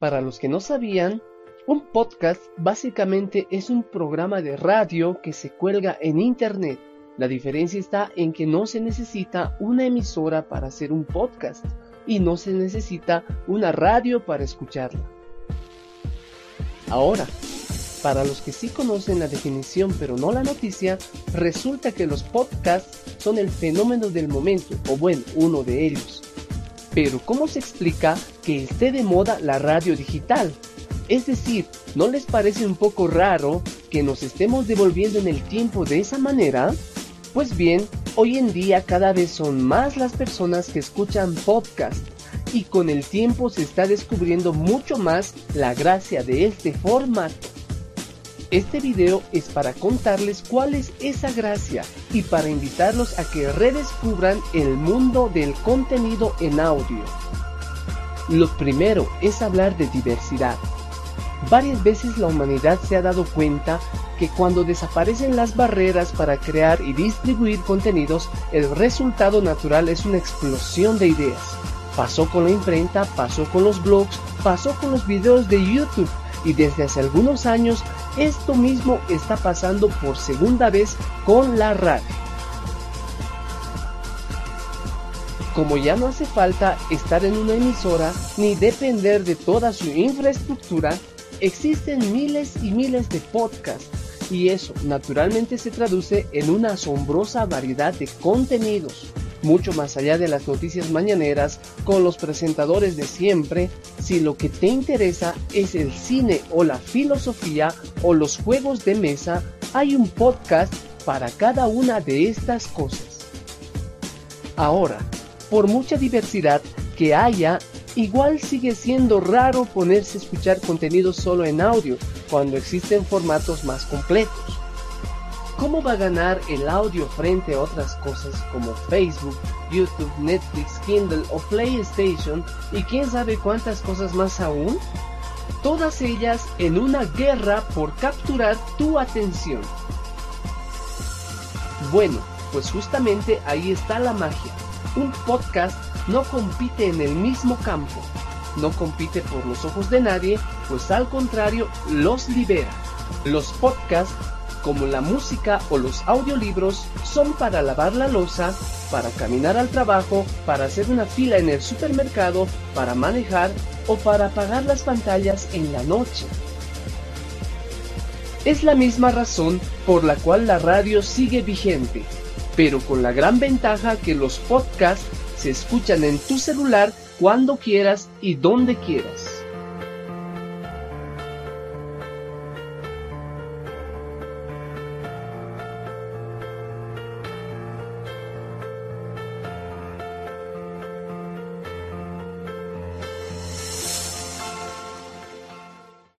Para los que no sabían, un podcast básicamente es un programa de radio que se cuelga en Internet. La diferencia está en que no se necesita una emisora para hacer un podcast y no se necesita una radio para escucharla. Ahora, para los que sí conocen la definición pero no la noticia, resulta que los podcasts son el fenómeno del momento, o bueno, uno de ellos. Pero ¿cómo se explica que esté de moda la radio digital? Es decir, ¿no les parece un poco raro que nos estemos devolviendo en el tiempo de esa manera? Pues bien, hoy en día cada vez son más las personas que escuchan podcast y con el tiempo se está descubriendo mucho más la gracia de este formato. Este video es para contarles cuál es esa gracia y para invitarlos a que redescubran el mundo del contenido en audio. Lo primero es hablar de diversidad. Varias veces la humanidad se ha dado cuenta que cuando desaparecen las barreras para crear y distribuir contenidos, el resultado natural es una explosión de ideas. Pasó con la imprenta, pasó con los blogs, pasó con los videos de YouTube y desde hace algunos años esto mismo está pasando por segunda vez con la radio. Como ya no hace falta estar en una emisora ni depender de toda su infraestructura, existen miles y miles de podcasts y eso naturalmente se traduce en una asombrosa variedad de contenidos mucho más allá de las noticias mañaneras con los presentadores de siempre, si lo que te interesa es el cine o la filosofía o los juegos de mesa, hay un podcast para cada una de estas cosas. Ahora, por mucha diversidad que haya, igual sigue siendo raro ponerse a escuchar contenido solo en audio cuando existen formatos más completos. ¿Cómo va a ganar el audio frente a otras cosas como Facebook, YouTube, Netflix, Kindle o PlayStation y quién sabe cuántas cosas más aún? Todas ellas en una guerra por capturar tu atención. Bueno, pues justamente ahí está la magia. Un podcast no compite en el mismo campo, no compite por los ojos de nadie, pues al contrario los libera. Los podcasts como la música o los audiolibros, son para lavar la losa, para caminar al trabajo, para hacer una fila en el supermercado, para manejar o para apagar las pantallas en la noche. Es la misma razón por la cual la radio sigue vigente, pero con la gran ventaja que los podcasts se escuchan en tu celular cuando quieras y donde quieras.